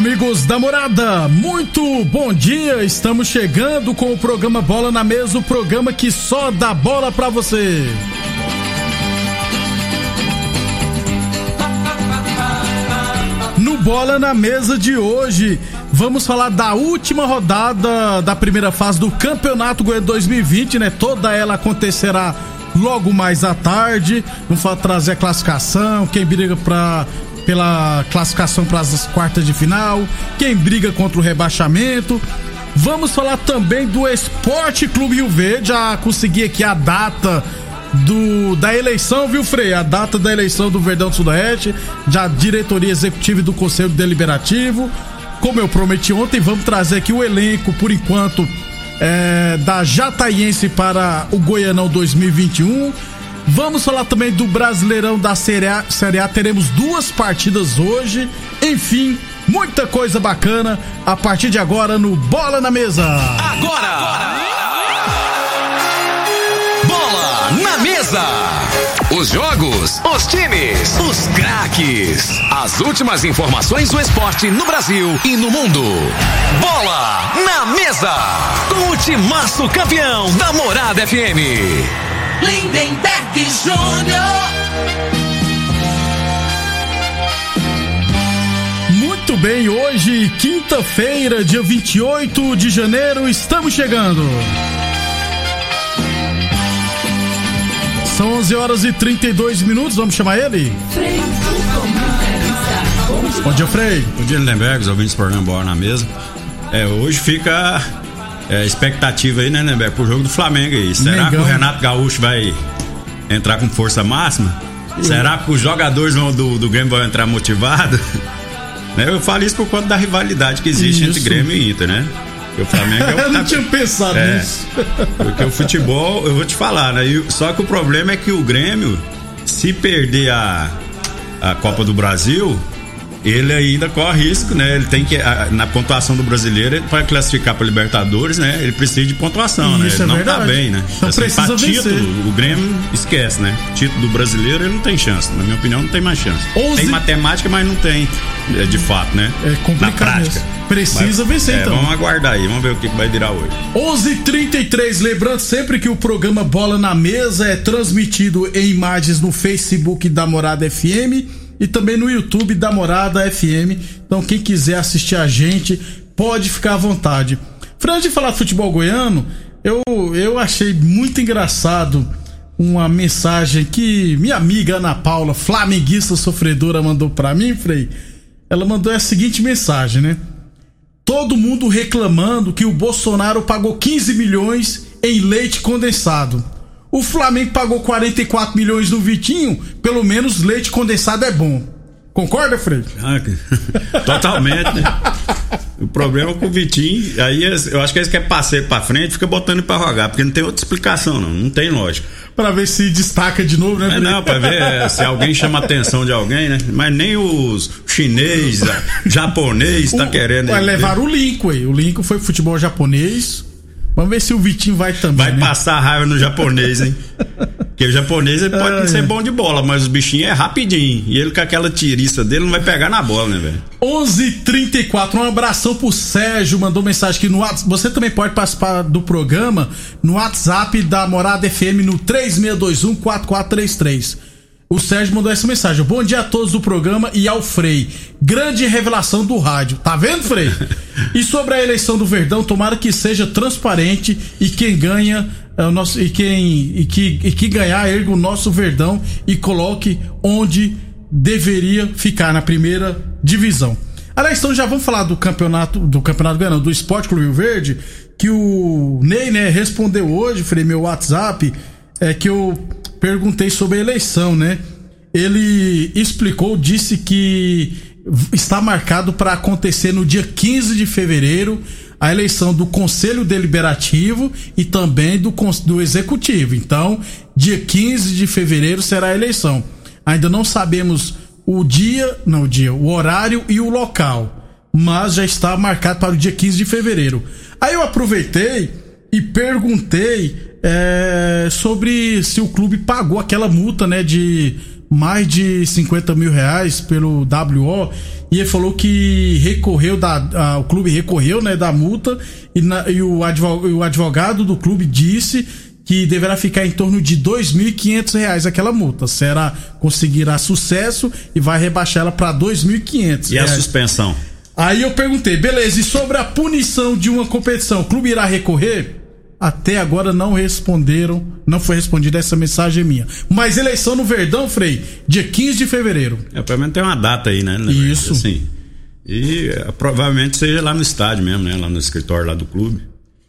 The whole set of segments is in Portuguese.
Amigos da morada, muito bom dia. Estamos chegando com o programa Bola na Mesa o programa que só dá bola pra você. No Bola na Mesa de hoje, vamos falar da última rodada da primeira fase do Campeonato Goiano 2020, né? Toda ela acontecerá logo mais à tarde. Vamos trazer a classificação, quem briga pra, pela classificação para as quartas de final, quem briga contra o rebaixamento. Vamos falar também do Esporte Clube Rio Verde. Já consegui aqui a data do, da eleição, viu, Frei? A data da eleição do Verdão do Sudoeste, da diretoria executiva e do Conselho Deliberativo. Como eu prometi ontem, vamos trazer aqui o elenco, por enquanto, é, da Jataiense para o Goianão 2021. Vamos falar também do Brasileirão da Série A. Série A. Teremos duas partidas hoje. Enfim, muita coisa bacana a partir de agora no Bola na Mesa. Agora! Bola na mesa! Os jogos, os times, os craques. As últimas informações do esporte no Brasil e no mundo. Bola na mesa! Com o timaço campeão da Morada FM. Lindenberg Júnior. Muito bem, hoje, quinta-feira, dia 28 de janeiro, estamos chegando. São 11 horas e 32 minutos, vamos chamar ele? Bom dia, Frei. Bom dia, Lindenberg, os ouvintes do programa Bola na Mesa. É, hoje fica é, expectativa aí, né, Lindenberg, pro jogo do Flamengo aí. Será que o Renato Gaúcho vai entrar com força máxima? Será que os jogadores vão- do, do Grêmio vão entrar motivados? Né, Eu falo isso por conta da rivalidade que existe entre Isso. Grêmio e Inter, né? Porque o Flamengo é o Eu não tinha pensado É. nisso. Porque o futebol, eu vou te falar, né? E- Só que o problema é que o Grêmio, se perder a, a Copa do Brasil, ele ainda corre risco, né? Ele tem que, na pontuação do brasileiro, para classificar para Libertadores, né? Ele precisa de pontuação, né? Isso Ele é não tá verdade. bem, né? Então precisa pra título, vencer. o Grêmio esquece, né? Título do brasileiro, ele não tem chance. Na minha opinião, não tem mais chance. Onze- Tem matemática, mas não tem, é, de fato, né? É complicado Na prática. mesmo. Precisa Mas, vencer, é, então. Vamos aguardar aí, vamos ver o que que vai virar hoje. 11:33 lembrando sempre que o programa Bola na Mesa é transmitido em imagens no Facebook da Morada FM e também no YouTube da Morada FM. Então quem quiser assistir a gente pode ficar à vontade. Fran, de falar de futebol goiano, eu, eu achei muito engraçado uma mensagem que minha amiga Ana Paula, flamenguista sofredora, mandou pra mim, Frei. Ela mandou a seguinte mensagem, né? Todo mundo reclamando que o Bolsonaro pagou 15 milhões em leite condensado. O Flamengo pagou 44 milhões no Vitinho, pelo menos leite condensado é bom. Concorda, Fred? Ah, Totalmente, né? O problema com o Vitinho, aí eles- eu acho que eles querem passar ele pra frente fica botando pra rogar, porque não tem outra explicação, não. Não tem lógica. Pra ver se destaca de novo, né, É, não, pra ver é, se alguém chama a atenção de alguém, né? Mas nem os chinês, a- japonês tá O- querendo. Vai ele. levar o Lincoln aí. O Lincoln foi futebol japonês. Vamos ver se o Vitinho vai também. Vai né? passar raiva no japonês, hein? Porque o japonês ele pode Ai, ser ai. bom de bola, mas os bichinhos é rapidinho. E ele com aquela tiriça dele não vai pegar na bola, né, velho? 11:34 um abração pro Sérgio, mandou mensagem aqui no WhatsApp. Você também pode participar do programa no WhatsApp da Morada FM no 36214433. O Sérgio mandou essa mensagem. Bom dia a todos do programa e ao Frei. Grande revelação do rádio. Tá vendo, Frei? e sobre a eleição do Verdão, tomara que seja transparente e quem ganha é o nosso e quem e que, e que ganhar erga o nosso Verdão e coloque onde deveria ficar na primeira divisão. Aliás, então já vamos falar do campeonato do campeonato Goiano, do Esporte Clube Rio Verde, que o Ney, né, respondeu hoje, Frei, meu WhatsApp, é que eu perguntei sobre a eleição, né? Ele explicou, disse que está marcado para acontecer no dia 15 de fevereiro a eleição do Conselho Deliberativo e também do, do Executivo. Então, dia 15 de fevereiro será a eleição. Ainda não sabemos o dia, não o dia, o horário e o local, mas já está marcado para o dia 15 de fevereiro. Aí eu aproveitei e perguntei é, sobre se o clube pagou aquela multa, né, de mais de 50 mil reais pelo WO e ele falou que recorreu da a- o clube recorreu né da multa e, na- e o, advo- e o advogado do clube disse que deverá ficar em torno de 2.500 reais aquela multa. Será conseguirá sucesso e vai rebaixar ela para R$ 2.500. E a suspensão? Aí eu perguntei, beleza, e sobre a punição de uma competição, o clube irá recorrer? Até agora não responderam, não foi respondida essa mensagem minha. Mas eleição no Verdão, Frei, dia 15 de fevereiro. É, pelo menos tem uma data aí, né? né, Isso. Assim. E é, provavelmente seja lá no estádio mesmo, né? Lá no escritório lá do clube.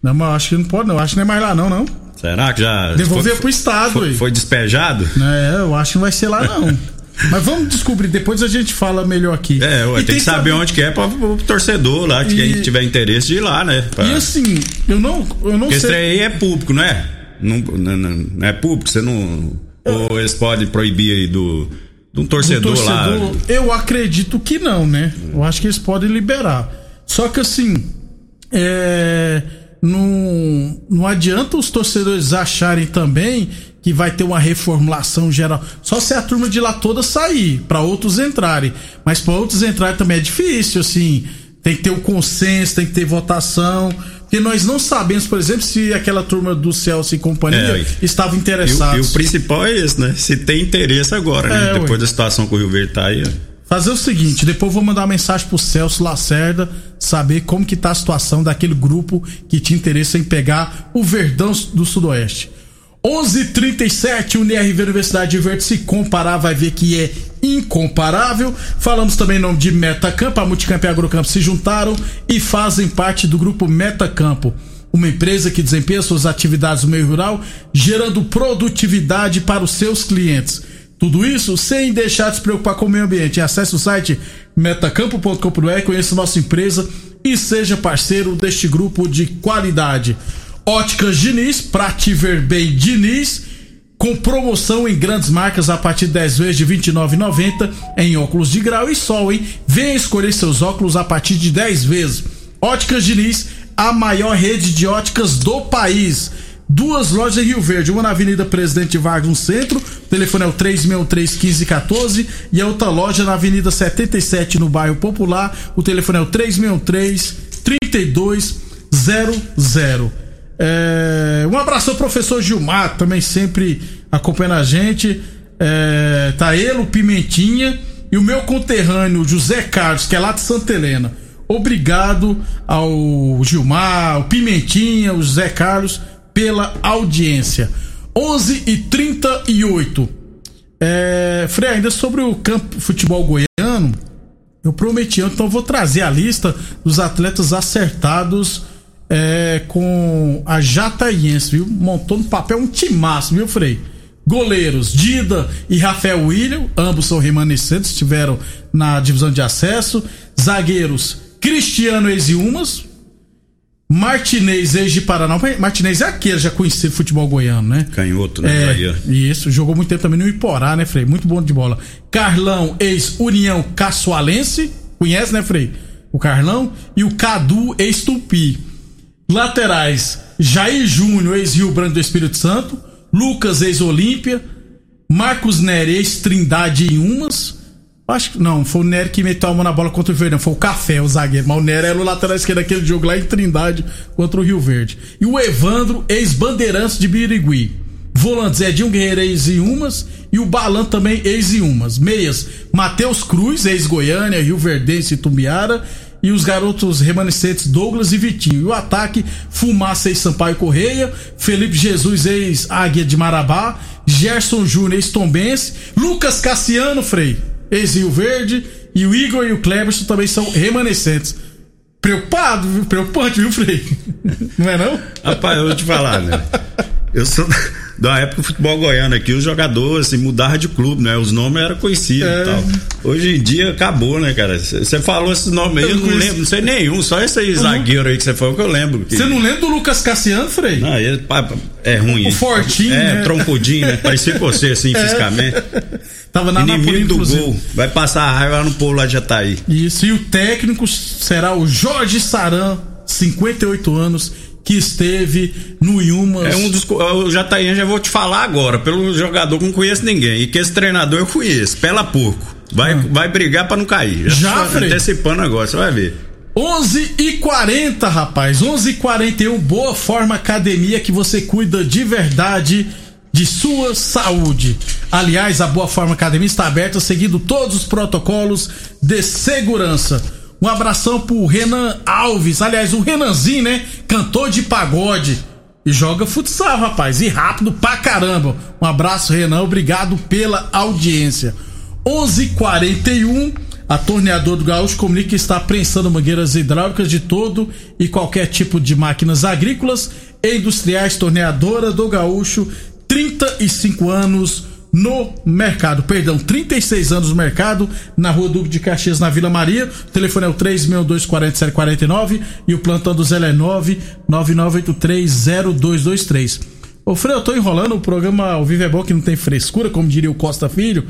Não, mas eu acho que não pode, não. Eu acho que não é mais lá, não, não. Será que já. Devolver foi, pro estado, foi, aí. foi despejado? É, eu acho que não vai ser lá, não. mas vamos descobrir, depois a gente fala melhor aqui. É, ué, E tem que saber onde que é para o torcedor lá, que E- quem tiver interesse de ir lá, né? Pra... E assim, eu não, eu não Porque esse sei. trem aí é público, não é? Não, não, não- é público, você não. Ou eles podem proibir aí do. De um do torcedor, torcedor, lá. eu acredito que não, né? Eu acho que eles podem liberar. Só que assim, é, não, não adianta os torcedores acharem também que vai ter uma reformulação geral. Só se a turma de lá toda sair, para outros entrarem. Mas para outros entrarem também é difícil, assim. Tem que ter o consenso, tem que ter votação. Porque nós não sabemos, por exemplo, se aquela turma do Celso e companhia É, estava E, o- interessada. e o principal é esse, né? Se tem interesse agora, né? É, ué. Depois da situação que o Rio Verde tá aí. Fazer o seguinte, depois eu vou mandar uma mensagem pro Celso Lacerda, saber como que tá a situação daquele grupo que tinha interesse em pegar o Verdão do Sudoeste. 11:37 UNIRV Universidade de Verde se comparar vai ver que é incomparável. Falamos também em nome de Metacampo, a Multicampo e a Agrocampo se juntaram e fazem parte do grupo Metacampo uma empresa que desempenha suas atividades no meio rural, gerando produtividade para os seus clientes. Tudo isso sem deixar de se preocupar com o meio ambiente. Acesse o site metacampo.com.br, conheça nossa empresa e seja parceiro deste grupo de qualidade. Óticas Diniz, pra te ver bem Diniz, com promoção em grandes marcas a partir de 10 vezes de R$ 29,90 em óculos de grau e sol, hein? Venha escolher seus óculos a partir de 10 vezes. Óticas Diniz, a maior rede de óticas do país. Duas lojas em Rio Verde, uma na Avenida Presidente Vargas, no centro, o telefone é o 363-1514, e a outra loja na Avenida 77, no bairro Popular, o telefone é o 363-3200. É, um abraço ao professor Gilmar, também sempre acompanhando a gente. É, tá ele, o Pimentinha e o meu conterrâneo José Carlos, que é lá de Santa Helena. Obrigado ao Gilmar, ao Pimentinha, o José Carlos pela audiência. 11 e 38 é, Frei, ainda sobre o campo futebol goiano, eu prometi, então eu vou trazer a lista dos atletas acertados é, com a Jataiense, viu? Montou no papel um timaço, viu, Frei? Goleiros, Dida e Rafael William, ambos são remanescentes, estiveram na divisão de acesso. Zagueiros, Cristiano Exiumas, Martinez, ex de Paraná. Martinez é aquele já conhecido futebol goiano, né? Canhoto, né? É, isso, jogou muito tempo também no Iporá, né, Frei? Muito bom de bola. Carlão, ex-União Caçoalense, conhece, né, Frei? O Carlão. E o Cadu, ex-Tupi. Laterais, Jair Júnior, ex-Rio Branco do Espírito Santo. Lucas, ex-Olímpia. Marcos Nery, ex-Trindade em Umas. Acho que não, foi o Nery que meteu a mão na bola contra o Verdão. Foi o Café, o zagueiro. Mas o Nery era o lateral esquerdo daquele jogo lá em Trindade contra o Rio Verde. E o Evandro, ex-Bandeirantes de Birigui. Volantes Edinho Guerreiro, ex e. E o Balan também, ex e umas. Meias, Matheus Cruz, ex-Goiânia, Rio Verdense e Tumbiara. E os garotos remanescentes Douglas e Vitinho. E o ataque, Fumaça ex Sampaio Correia, Felipe Jesus ex Águia de Marabá, Gerson Júnior ex Tombense, Lucas Cassiano Frei, ex Rio Verde, e o Igor e o Cleberson também são remanescentes. Preocupado, viu? Preocupante, viu, Frei? Não é não? Rapaz, eu vou te falar, né? Eu sou da época do futebol goiano aqui, os jogadores assim, mudavam de clube, né? Os nomes eram conhecidos É. e tal. Hoje em dia acabou, né, cara? Você falou esses nomes aí, Eu não conheci. lembro, não sei nenhum, só esse aí zagueiro aí que você falou que eu lembro. que- Você não lembra do Lucas Cassiano, Frei? Não, ele, pá, é ruim. O fortinho, É, né? trompudinho, né? Parecia com você, assim, fisicamente. Tava na Napoli, Inimigo do inclusive. gol. Vai passar a raiva lá no povo lá de Jataí. Isso, e o técnico será o Jorge Saran, 58 anos, que esteve no Yumas. É um dos. O Jataí já vou te falar agora, pelo jogador que não conheço ninguém. E que esse treinador eu conheço, Pela Porco. Vai, vai brigar pra não cair. Ah. Já, Frei? Antecipando agora, você vai ver. 11 e 40 rapaz. 11 e 41 Boa Forma Academia que você cuida de verdade de sua saúde. Aliás, a Boa Forma Academia está aberta seguindo todos os protocolos de segurança. Um abração pro Renan Alves. Aliás, o Renanzinho, né? Cantor de pagode. E joga futsal, rapaz. E rápido pra caramba. Um abraço, Renan. Obrigado pela audiência. 11:41 A torneadora do Gaúcho comunica que está prensando mangueiras hidráulicas de todo e qualquer tipo de máquinas agrícolas e industriais. Torneadora do Gaúcho, 35 anos no mercado. Perdão, 36 anos no mercado, na rua Duque de Caxias, na Vila Maria. O telefone é o 3624749 e o plantão do Zé é 999830223. Ô, Frei, eu tô enrolando, o programa ao vivo é bom que não tem frescura, como diria o Costa Filho.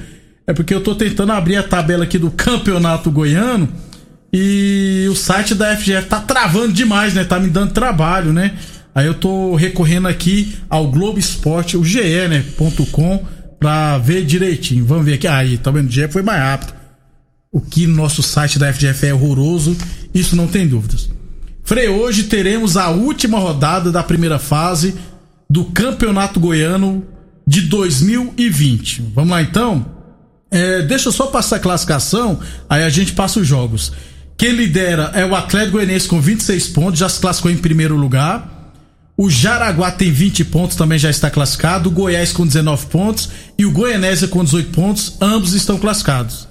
É porque eu tô tentando abrir a tabela aqui do campeonato goiano e o site da FGF tá travando demais, né? Tá me dando trabalho, né? Aí eu tô recorrendo aqui ao Globo Esporte, o GE, né? .com, pra ver direitinho. Vamos ver aqui. Aí, tá vendo? O GE foi mais rápido. O que no nosso site da FGF é horroroso, isso não tem dúvidas. Frei, hoje teremos a última rodada da primeira fase do Campeonato Goiano de 2020. Vamos lá então? É, deixa eu só passar a classificação, aí a gente passa os jogos. Quem lidera é o Atlético Goianiense com 26 pontos, já se classificou em primeiro lugar. O Jaraguá tem 20 pontos, também já está classificado. O Goiás com 19 pontos e o Goianésia com 18 pontos, ambos estão classificados.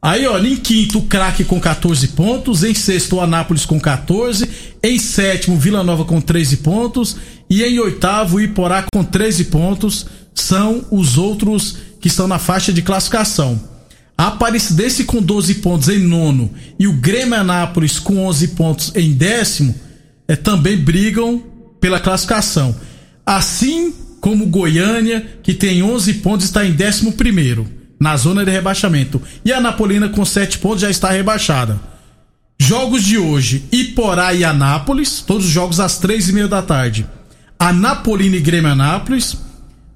Aí, ó, em quinto, o Craque com 14 pontos. Em sexto, o Anápolis com 14. Em sétimo, Vila Nova com 13 pontos. E em oitavo, o Iporá com 13 pontos. São os outros que estão na faixa de classificação. A Aparecidense com 12 pontos em nono e o Grêmio Anápolis com 11 pontos em décimo é, também brigam pela classificação. Assim como o Goiânia, que tem 11 pontos, está em décimo primeiro na zona de rebaixamento. E a Napolina com 7 pontos já está rebaixada. Jogos de hoje: Iporá e Anápolis, todos os jogos às três e meia da tarde. Anapolina e Grêmio Anápolis,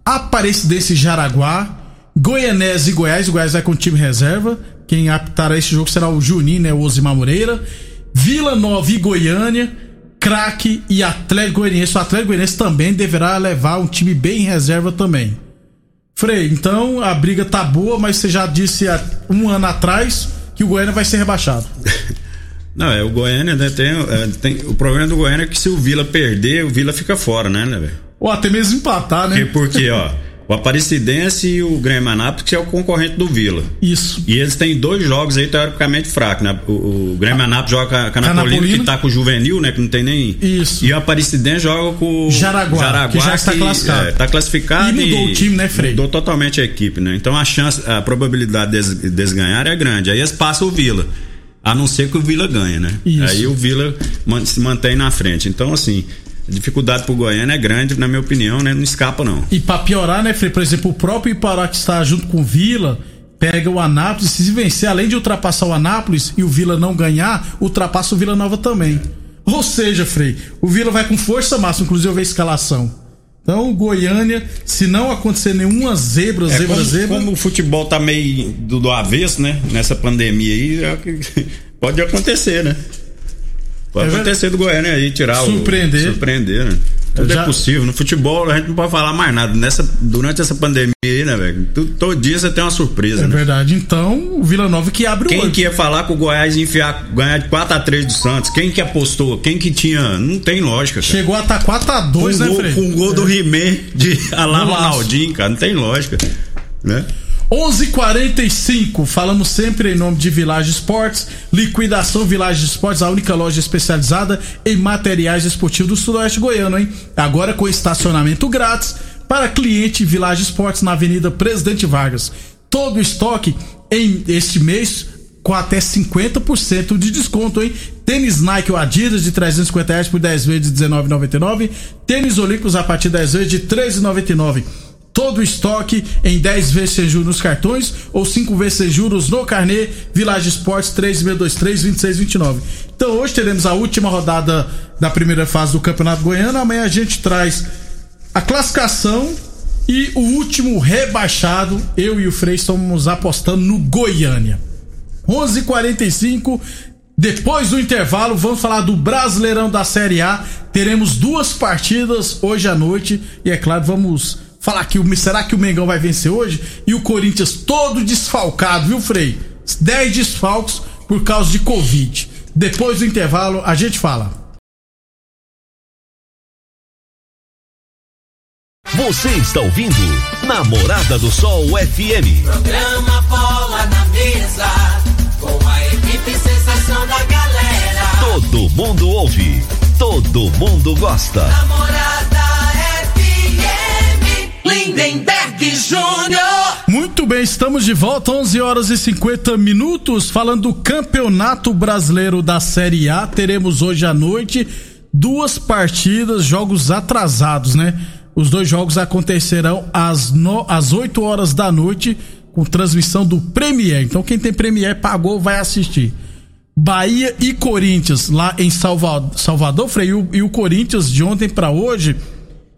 Aparecidense e Jaraguá, Goianese e Goiás. O Goiás vai com time reserva. Quem apitará esse jogo será o Juninho, né? O Osimar Moreira. Vila Nova e Goiânia, Craque e Atlético Goianiense. O Atlético Goianiense também deverá levar um time bem em reserva também. Frei, então a briga tá boa, mas você já disse há um ano atrás que o Goiânia vai ser rebaixado. Não, é o Goiânia, né? Tem, é, tem- o problema do Goiânia é que se o Vila perder, o Vila fica fora, né, né, velho? Ou até mesmo empatar, Porque, né? porque, ó, o Aparecidense e o Grêmio Anápolis que é o concorrente do Vila. Isso. E eles têm dois jogos aí teoricamente fracos, né? O, o Grêmio Anápolis joga com a- Napolina. que tá com o Juvenil, né? Que não tem nem. Isso. E o Aparecidense joga com o Jaraguá, que já está classificado. É, tá classificado. E mudou o time, né, Frei? Mudou totalmente a equipe, né? Então a chance, a probabilidade deles, deles ganharem é grande. Aí eles passam o Vila. A não ser que o Vila ganhe, né? Isso. Aí o Vila se mantém na frente. Então, assim, a dificuldade pro Goiânia é grande, na minha opinião, né? Não escapa, não. E pra piorar, né, Frei? Por exemplo, o próprio Ipará que está junto com o Vila pega o Anápolis. Se vencer, além de ultrapassar o Anápolis e o Vila não ganhar, ultrapassa o Vila Nova também. Ou seja, Frei, o Vila vai com força máxima, inclusive eu ver a escalação. Então, Goiânia, se não acontecer nenhuma zebra, É, zebra, como, zebra. como o futebol tá meio do, do avesso, né? Nessa pandemia aí, é pode acontecer, né? Pode É acontecer do Goiânia aí, tirar Surpreender. o. Surpreender, né? Tudo Já- é possível. No futebol a gente não pode falar mais nada. Nessa, durante essa pandemia aí, né, velho? Todo dia você tem uma surpresa, É né? verdade. Então, o Vila Nova que abre o Quem olho. que ia falar que o Goiás ia enfiar, ganhar de 4x3 do Santos? Quem que apostou? Quem que tinha. Não tem lógica, cara. Chegou a estar 4x2, Com, né, gol, Frei? com o gol do Rimé de Golaço. Ronaldinho, cara. Não tem lógica. Né? 11:45. Falamos sempre em nome de Village Esportes. Liquidação Village Esportes, a única loja especializada em materiais esportivos do Sudoeste Goiano, hein? Agora com estacionamento grátis para cliente Village Esportes na Avenida Presidente Vargas. Todo o estoque em este mês com até 50% de desconto, hein? Tênis Nike ou Adidas de 350 reais por 10 vezes de 19,99. Tênis Olímpicos a partir de 10 vezes de 13,99. Todo o estoque em 10 vezes sem juros nos cartões ou 5 vezes sem juros no carnê Village Esportes 3623-2629. Então hoje teremos a última rodada da primeira fase do Campeonato Goiano. Amanhã a gente traz a classificação e o último rebaixado. Eu e o Frei estamos apostando no Goiânia. 11:45 depois do intervalo, vamos falar do Brasileirão da Série A. Teremos duas partidas hoje à noite e é claro, vamos falar que o será que o Mengão vai vencer hoje e o Corinthians todo desfalcado, viu, Frei? 10 desfalcos por causa de Covid. Depois do intervalo, a gente fala. Você está ouvindo Namorada do Sol FM. Programa Bola na Mesa, com a equipe sensação da galera. Todo mundo ouve, todo mundo gosta. Namorada Lindenberg Júnior. Muito bem, estamos de volta, 11 horas e 50 minutos, falando do Campeonato Brasileiro da Série A. Teremos hoje à noite duas partidas, jogos atrasados, né? Os dois jogos acontecerão às, no, às 8 horas da noite, com transmissão do Premier. Então, quem tem Premier pagou, vai assistir. Bahia e Corinthians, lá em Salva- Salvador, Frei, e o, Corinthians de ontem pra hoje,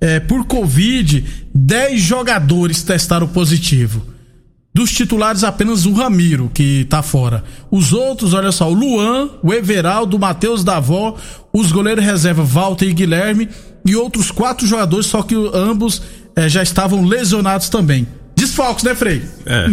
é, por Covid, 10 jogadores testaram positivo. Dos titulares, apenas o Ramiro, que tá fora. Os outros, olha só, o Luan, o Everaldo, o Matheus Davó, os goleiros reserva Walter e Guilherme e outros quatro jogadores, só que ambos eh, já estavam lesionados também. Desfalques, né, Frei? É.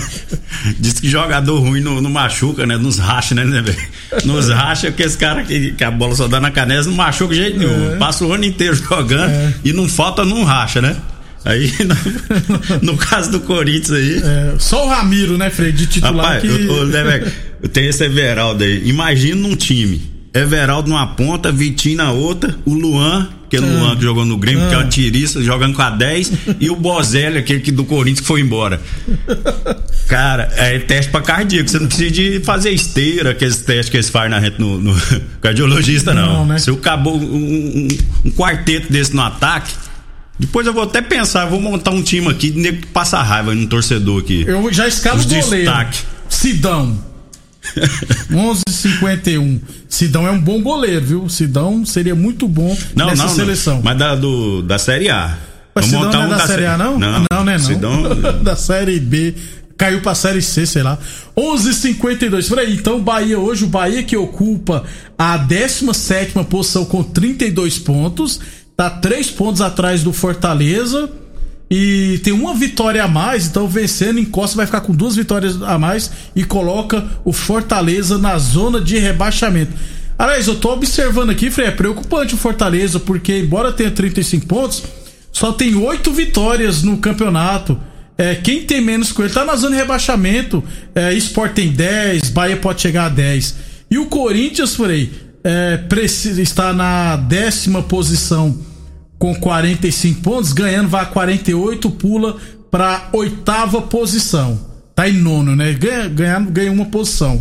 Diz que jogador ruim não, não machuca, né? Nos racha, né, né, velho? Nos racha, porque esse cara que, que a bola só dá na canela não machuca de jeito nenhum. Passa o ano inteiro jogando e não falta num racha, né? Aí, no, no caso do Corinthians aí. É, só o Ramiro, né, Frei, de titular Rapaz, que... eu, eu, né, tenho esse Everaldo aí. Imagina num time. Everaldo numa ponta, Vitinho na outra, o Luan, que é o Luan que jogou no Grêmio, que é uma tirista, jogando com a 10, e o Bozelli, aquele que do Corinthians que foi embora. Cara, é teste pra cardíaco. Você não precisa de fazer esteira, aqueles testes que eles fazem na gente no, no cardiologista, não. Não, né? Se eu acabou um, um- um quarteto desse no ataque, depois eu vou até pensar, vou montar um time aqui de nego que passa raiva no torcedor aqui. Eu já escalo o goleiro. destaque. Sidão. 11:51. Sidão é um bom goleiro, viu? Sidão seria muito bom Não, nessa não, não. seleção. Mas da, do, da Série A. Mas Sidão não é um da Série A, não? Não, não, né? Não. Sidão, da Série B. Caiu pra Série C, sei lá. 11:52. Por aí, então, Bahia hoje, o Bahia que ocupa a 17 posição com 32 pontos. Tá 3 pontos atrás do Fortaleza. E tem uma vitória a mais, então vencendo, encosta, vai ficar com duas vitórias a mais e coloca o Fortaleza na zona de rebaixamento. Aliás, eu tô observando aqui, Frei, é preocupante o Fortaleza, porque embora tenha 35 pontos, só tem oito vitórias no campeonato. É, quem tem menos com ele tá na zona de rebaixamento. É, Sport tem 10, Bahia pode chegar a 10. E o Corinthians, Frei, é, precisa, está na décima posição com 45 pontos, ganhando, vai a 48, pula pra oitava posição. Tá em nono, né? Ganha, ganha, ganha uma posição.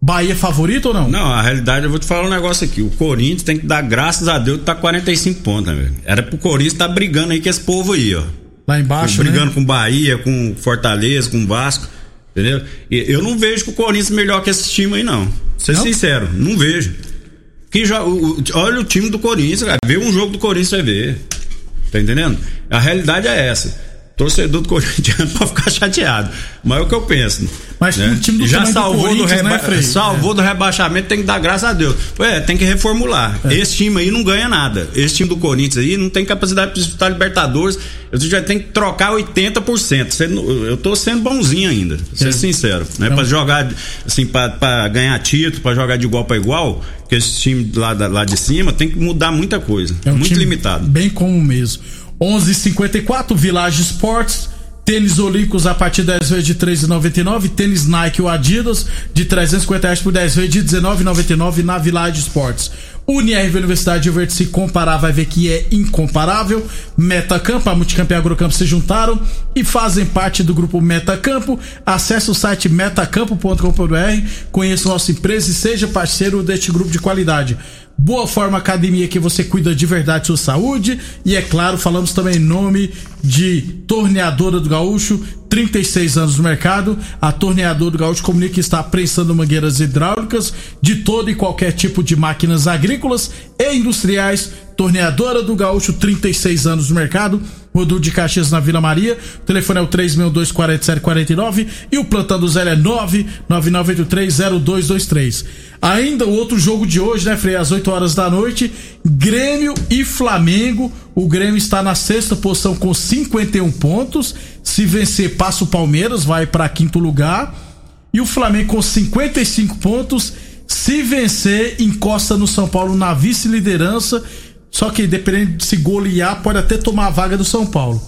Bahia favorito ou não? Não, a realidade, eu vou te falar um negócio aqui. O Corinthians tem que dar graças a Deus que tá 45 pontos, né, velho? Era pro Corinthians tá brigando aí com esse povo aí, ó. Lá embaixo, brigando né? com Bahia, com Fortaleza, com Vasco. Entendeu? E eu não vejo que o Corinthians melhor que esse time aí, não. Ser Não? sincero, não vejo. Que jo- o- olha o time do Corinthians, cara. Vê um jogo do Corinthians, vai ver. Tá entendendo? A realidade é essa. Torcedor do Corinthians pode ficar chateado. Mas é o que eu penso. Mas né? pro time do Já do salvou do, né, reba Frei? salvou do rebaixamento, tem que dar graças a Deus. Ué, tem que reformular. É. Esse time aí não ganha nada. Esse time do Corinthians aí não tem capacidade de disputar Libertadores. Eu já tenho que trocar 80%. Sendo- Eu tô sendo bonzinho ainda, ser É. sincero. Né? Pra jogar, assim, pra, pra ganhar título, pra jogar de igual pra igual, que esse time lá, lá de cima tem que mudar muita coisa. É um muito limitado. Bem comum mesmo. 11:54 Village Sports. Tênis Olímpicos a partir de 10 vezes de 3,99. Tênis Nike ou Adidas de 350 reais por 10 vezes de 19,99 na Village Sports. UniRV Universidade de Verde, se comparar, vai ver que é incomparável. Metacampo, a Multicampo e a Agrocampo se juntaram e fazem parte do grupo Metacampo. Acesse o site metacampo.com.br, conheça nossa empresa e seja parceiro deste grupo de qualidade. Boa Forma Academia que você cuida de verdade sua saúde. E é claro, falamos também em nome de Torneadora do Gaúcho, 36 anos no mercado. A Torneadora do Gaúcho comunica que está prensando mangueiras hidráulicas de todo e qualquer tipo de máquinas agrícolas e industriais. Torneadora do Gaúcho, 36 anos no mercado. Rodul de Caxias na Vila Maria. O telefone é o 3624749 e o plantão do Zé é 999830223. Ainda o outro jogo de hoje, né, Frei? Às 8 horas da noite, Grêmio e Flamengo. O Grêmio está na sexta posição com 51 pontos. Se vencer, passa o Palmeiras, vai para quinto lugar. E o Flamengo com 55 pontos. Se vencer, encosta no São Paulo na vice-liderança. Só que dependendo de se golear, pode até tomar a vaga do São Paulo.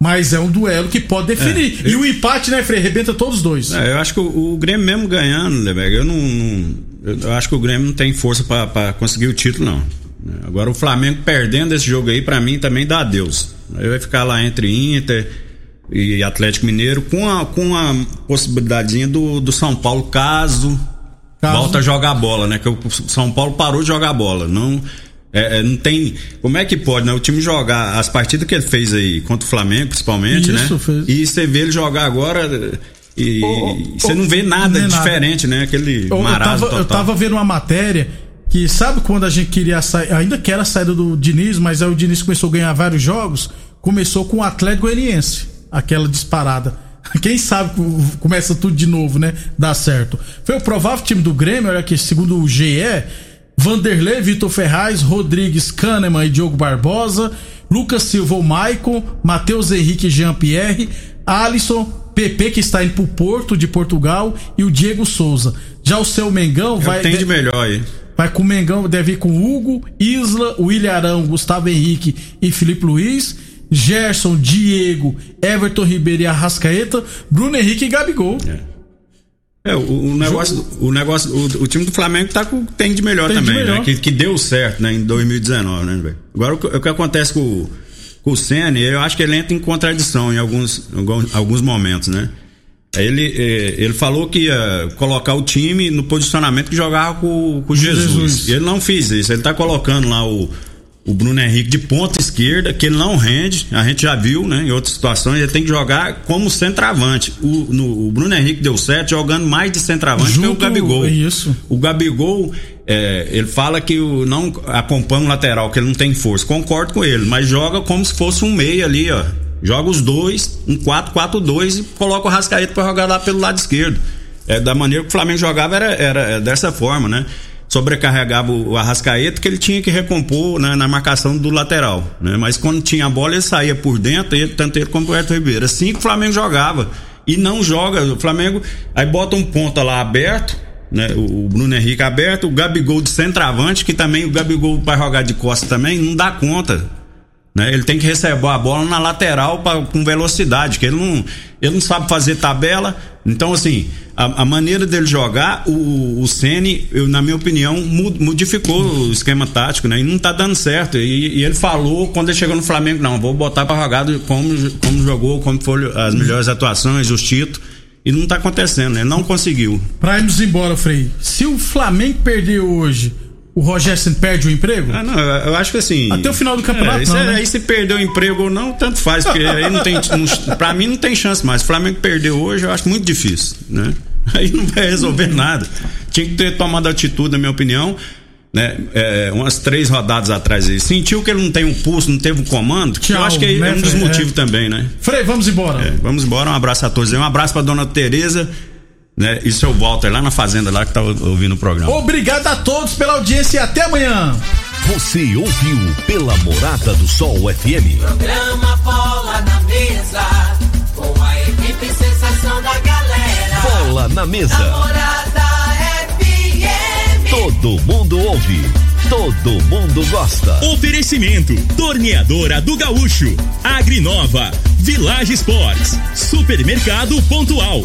Mas é um duelo que pode definir. É, E o empate, né, Frei? Arrebenta todos os dois. É, eu acho que o, o Grêmio mesmo ganhando, Leberg, eu não, não- eu- eu acho que o Grêmio não tem força pra- pra conseguir o título, não. Agora o Flamengo perdendo esse jogo aí, pra mim também dá adeus. Aí vai ficar lá entre Inter e Atlético Mineiro com a, com a possibilidade do, do São Paulo, caso, Caso- volta a jogar bola, né? Que o São Paulo parou de jogar bola. Não, é, é, não tem. Como é que pode, né? O time jogar as partidas que ele fez aí contra o Flamengo, principalmente, Isso, né? fez. E você vê ele jogar agora e você não vê nada nada. diferente, né? Aquele Eu, eu, tava, eu tava vendo uma matéria que sabe quando a gente queria sair, ainda que era a saída do Diniz, mas aí o Diniz começou a ganhar vários jogos, começou com o Atlético Goianiense, aquela disparada. Quem sabe co- começa tudo de novo, né? Dá certo. Foi o provável time do Grêmio, olha aqui, segundo o GE, Vanderlei, Vitor Ferraz, Rodrigues, Kahneman e Diogo Barbosa, Lucas Silva, o Maicon, Matheus Henrique e Jean-Pierre, Alisson, PP que está indo pro Porto de Portugal e o Diego Souza. Já o seu Mengão vai Tem de melhor aí. vai com o Mengão, deve ir com Hugo, Isla, William Arão, Gustavo Henrique e Felipe Luiz, Gerson, Diego, Everton Ribeiro e Arrascaeta, Bruno Henrique e Gabigol. É, o, o negócio, o negócio, o, o time do Flamengo tá com tem de melhor Tem de também, melhor. né? Que, que deu certo, né, em 2019, né, velho? Agora o que, o que acontece com, o- com o Senna, eu acho que ele entra em contradição em alguns, alguns, alguns momentos, né? Ele, eh, ele falou que ia colocar o time no posicionamento que jogava com, com Jesus. Jesus. E ele não fez isso. Ele tá colocando lá o, o Bruno Henrique de ponta esquerda, que ele não rende. A gente já viu, né? Em outras situações, ele tem que jogar como centroavante. O, no- o Bruno Henrique deu certo jogando mais de centroavante que o Junto- Gabigol. é isso. O Gabigol, é, ele fala que o, não acompanha o lateral, que ele não tem força. Concordo com ele, mas joga como se fosse um meio ali, ó. Joga os dois, um 4-4-2 e coloca o Rascaeta pra jogar lá pelo lado esquerdo. É, da maneira que o Flamengo jogava era, era dessa forma, né? Sobrecarregava o Arrascaeta que ele tinha que recompor né, na marcação do lateral. Né? Mas quando tinha a bola, ele saía por dentro, ele, tanto ele como o Everton Ribeiro. Assim que o Flamengo jogava. E não joga. O Flamengo aí bota um ponta lá aberto, né? O, o Bruno Henrique aberto, o Gabigol de centroavante, que também o Gabigol vai jogar de costa também, não dá conta. Né? Ele tem que receber a bola na lateral pra, com velocidade, que ele não, ele não sabe fazer tabela. Então, assim, a, a maneira dele jogar, o, o Ceni, eu, na minha opinião, modificou o esquema tático, né? E não tá dando certo. E, e ele falou, quando ele chegou no Flamengo, não, vou botar pra jogar como, como jogou, como foram as melhores atuações, os títulos. E não tá acontecendo, né? Não conseguiu. Pra irmos embora, Frei. Se o Flamengo perder hoje, o Roger Ceni perde o emprego? Ah, não, eu acho que assim. Até o final do campeonato, é, não, é- né? Aí se perdeu o emprego ou não, tanto faz, porque aí não tem. Não, pra mim não tem chance mais. O Flamengo perdeu hoje, eu acho muito difícil, né? Aí não vai resolver nada. Tinha que ter tomado atitude, na minha opinião. né, é, umas três rodadas atrás aí, sentiu que ele não tem um pulso, não teve um comando, que eu Tchau, acho que é né, um dos Frei? motivos É. também, né? Frei, vamos embora. É, vamos embora, um abraço a todos. aí. Um abraço pra dona Tereza, né? E seu Walter lá na fazenda lá que tá ouvindo o programa. Obrigado a todos pela audiência e até amanhã. Você ouviu pela Morada do Sol FM. Programa Bola na Mesa, com a equipe sensação da galera. Bola na mesa. Namorada FM. Todo mundo ouve. Todo mundo gosta. Oferecimento: Torneadora do Gaúcho, Agrinova, Village Sports, Supermercado Pontual,